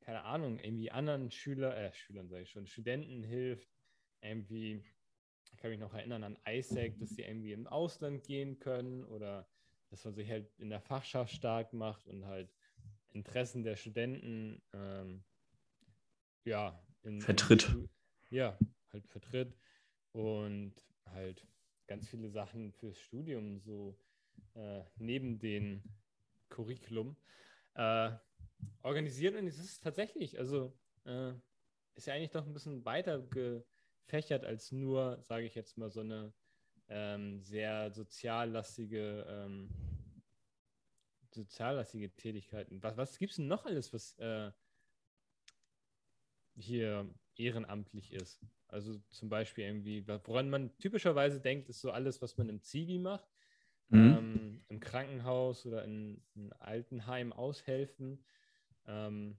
keine Ahnung, irgendwie anderen Schüler, äh, Schülern sage ich schon, Studenten hilft, irgendwie, ich kann mich noch erinnern an ISAC, dass sie irgendwie im Ausland gehen können oder dass man sich halt in der Fachschaft stark macht und halt Interessen der Studenten ähm, ja, in, vertritt. In, ja, halt vertritt und halt ganz viele Sachen fürs Studium so äh, neben dem Curriculum äh, organisiert und es ist tatsächlich, also äh, ist ja eigentlich doch ein bisschen weiter gefächert als nur, sage ich jetzt mal, so eine ähm, sehr soziallastige, ähm, soziallastige Tätigkeiten. Was, was gibt es denn noch alles, was äh, hier ehrenamtlich ist? Also zum Beispiel irgendwie, woran man typischerweise denkt, ist so alles, was man im Zivi macht, mhm. ähm, im Krankenhaus oder in, in Altenheim aushelfen, ähm,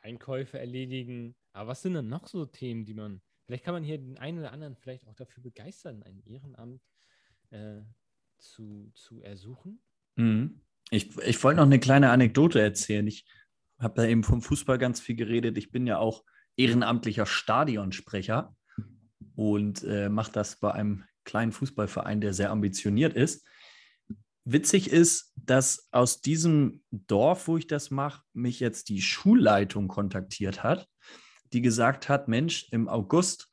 Einkäufe erledigen. Aber was sind denn noch so Themen, die man Vielleicht kann man hier den einen oder anderen vielleicht auch dafür begeistern, ein Ehrenamt äh, zu, zu ersuchen. Mhm. Ich, ich wollte noch eine kleine Anekdote erzählen. Ich habe da eben vom Fußball ganz viel geredet. Ich bin ja auch ehrenamtlicher Stadionsprecher und äh, mache das bei einem kleinen Fußballverein, der sehr ambitioniert ist. Witzig ist, dass aus diesem Dorf, wo ich das mache, mich jetzt die Schulleitung kontaktiert hat die gesagt hat, Mensch, im August,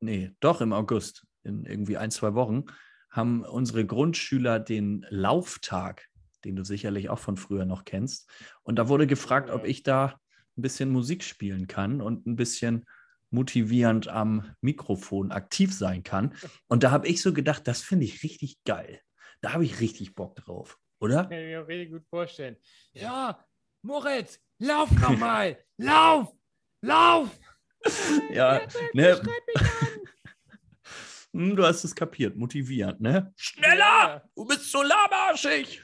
nee, doch im August, in irgendwie ein, zwei Wochen, haben unsere Grundschüler den Lauftag, den du sicherlich auch von früher noch kennst. Und da wurde gefragt, ob ich da ein bisschen Musik spielen kann und ein bisschen motivierend am Mikrofon aktiv sein kann. Und da habe ich so gedacht, das finde ich richtig geil. Da habe ich richtig Bock drauf, oder? Kann ich mir auch richtig gut vorstellen. Ja, Moritz, lauf nochmal, lauf! Lauf! ja, ne? Hm, du hast es kapiert, motivierend, ne? Schneller! Du bist so lahmarschig!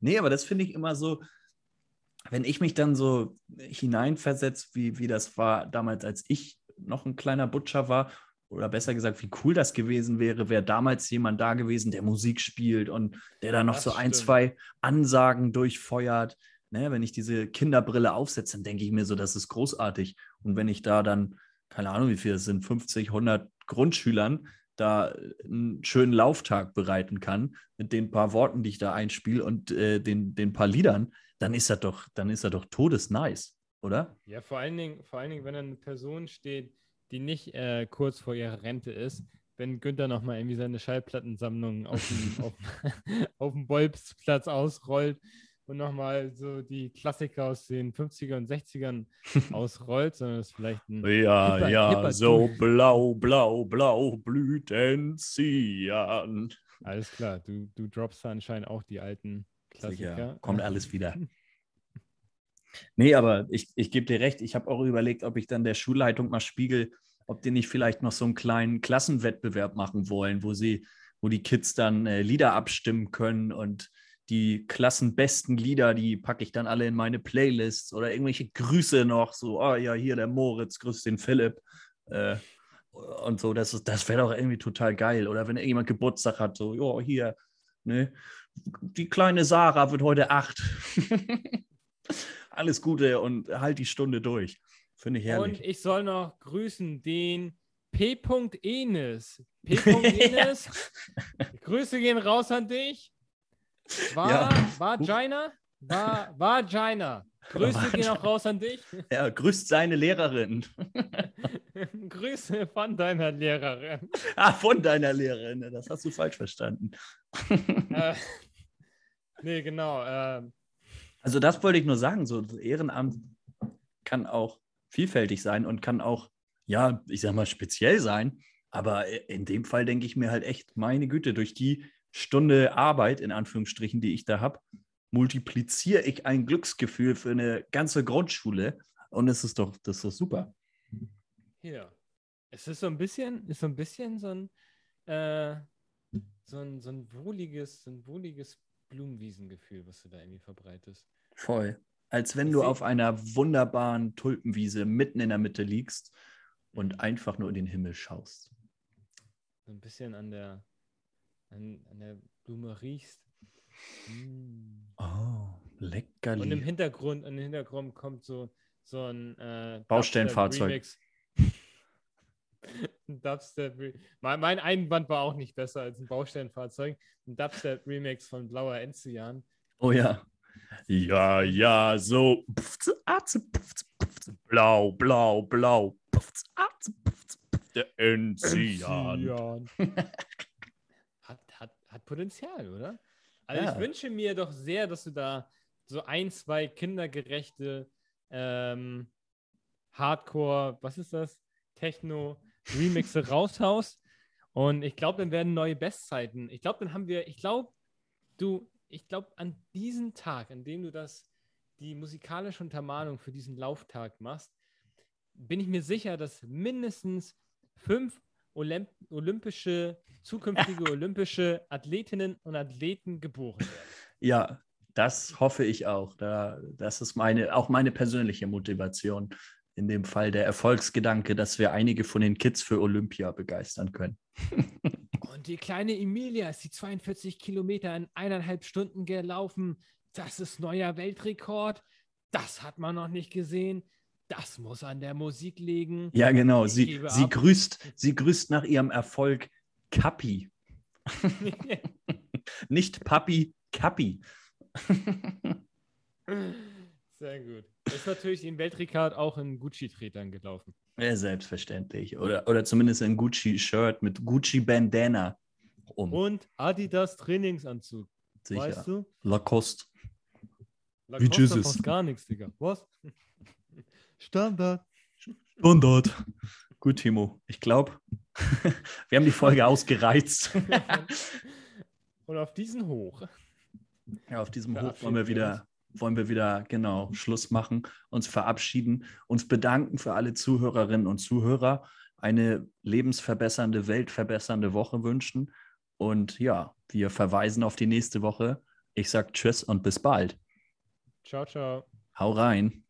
nee, aber das finde ich immer so, wenn ich mich dann so hineinversetze, wie, wie das war damals, als ich noch ein kleiner Butcher war oder besser gesagt, wie cool das gewesen wäre, wäre damals jemand da gewesen, der Musik spielt und der da noch Das so ein, stimmt. zwei Ansagen durchfeuert. Ne, wenn ich diese Kinderbrille aufsetze, dann denke ich mir so, das ist großartig. Und wenn ich da dann, keine Ahnung, wie viel es sind, 50, 100 Grundschülern, da einen schönen Lauftag bereiten kann, mit den paar Worten, die ich da einspiele und äh, den, den paar Liedern, dann ist das doch, dann ist das doch todesnice, oder? Ja, vor allen Dingen, vor allen Dingen, wenn da eine Person steht, die nicht äh, kurz vor ihrer Rente ist, wenn Günther nochmal irgendwie seine Schallplattensammlung auf dem, auf, auf dem Bolzplatz ausrollt und nochmal so die Klassiker aus den 50er und 60ern ausrollt, sondern es vielleicht ein Ja, Hipper- ja, hipper so blau, blau, blau blüht Enzian. Alles klar, du, du droppst da anscheinend auch die alten Klassiker. Sicher, kommt alles wieder. Nee, aber ich, ich gebe dir recht, ich habe auch überlegt, ob ich dann der Schulleitung mal spiegel, ob die nicht vielleicht noch so einen kleinen Klassenwettbewerb machen wollen, wo sie, wo die Kids dann äh, Lieder abstimmen können und die klassenbesten Lieder, die packe ich dann alle in meine Playlists oder irgendwelche Grüße noch, so, oh ja, hier der Moritz, grüß den Philipp. Äh, und so, das, ist- das wäre doch irgendwie total geil. Oder wenn irgendjemand Geburtstag hat, so, ja, hier, ne, die kleine Sarah wird heute acht. Alles Gute und halt die Stunde durch. Finde ich Und herrlich. ich soll noch grüßen den P. Enes. P. Enes, Grüße gehen raus an dich. War, Ja. Vagina? War, Vagina. Grüße gehen auch raus an dich. Er grüßt seine Lehrerin. Grüße von deiner Lehrerin. ah, von deiner Lehrerin. Das hast du falsch verstanden. äh, nee, genau. Äh, Also das wollte ich nur sagen, so Ehrenamt kann auch vielfältig sein und kann auch, ja, ich sag mal, speziell sein. Aber in dem Fall denke ich mir halt echt, meine Güte, durch die Stunde Arbeit, in Anführungsstrichen, die ich da habe, multipliziere ich ein Glücksgefühl für eine ganze Grundschule. Und es ist doch, das ist doch super. hier. Es ist so ein bisschen, ist so ein bisschen so ein, äh, so ein, so ein wohliges, so ein wohliges Blumenwiesengefühl, was du da irgendwie verbreitest. Voll. Als wenn Ich du auf einer wunderbaren Tulpenwiese mitten in der Mitte liegst und einfach nur in den Himmel schaust. so ein bisschen an der, an, an der Blume riechst. Mm. Oh, leckerli. Und im Hintergrund, im Hintergrund kommt so, so ein äh, Baustellenfahrzeug. Ein Dubstep mein, mein Einwand war auch nicht besser als ein Baustellenfahrzeug. Ein Dubstep-Remix von Blauer Enzian. Oh ja. Ja, ja, so. Blau, blau, blau. Der Enzian. Enzian. hat, hat, hat Potenzial, oder? Also Ja. ich wünsche mir doch sehr, dass du da so ein, zwei kindergerechte ähm, Hardcore, was ist das? Techno Remixe raushaust. Und ich glaube, dann werden neue Bestzeiten. Ich glaube, dann haben wir, ich glaube, du, ich glaube, an diesem Tag, an dem du das, die musikalische Untermalung für diesen Lauftag machst, bin ich mir sicher, dass mindestens fünf Olymp olympische, zukünftige olympische Athletinnen und Athleten geboren werden. Ja, das hoffe ich auch. Da, das ist meine, auch meine persönliche Motivation. In dem Fall der Erfolgsgedanke, dass wir einige von den Kids für Olympia begeistern können. Und die kleine Emilia ist die 42 Kilometer in eineinhalb Stunden gelaufen. Das ist neuer Weltrekord. Das hat man noch nicht gesehen. Das muss an der Musik liegen. Ja, genau. Sie, sie, ab. grüßt, sie grüßt nach ihrem Erfolg Kappi. Nicht Papi, Kappi. Sehr gut. Ist natürlich den Weltrekord auch in Gucci-Tretern gelaufen. Ja, selbstverständlich. Oder, oder zumindest ein Gucci-Shirt mit Gucci-Bandana um. Und Adidas Trainingsanzug. Sicher. Weißt du? Lacoste. Lacoste Jesus. kostet gar nichts, Digga. Was? Standard. Standard. Gut, Timo. Ich glaube, wir haben die Folge ausgereizt. Und auf diesen hoch. Ja, auf diesem Hoch wollen wir wir wieder, wollen wir wieder, genau, Schluss machen, uns verabschieden, uns bedanken für alle Zuhörerinnen und Zuhörer, eine lebensverbessernde, weltverbessernde Woche wünschen. Und ja, wir verweisen auf die nächste Woche. Ich sage Tschüss und bis bald. Ciao, ciao. Hau rein.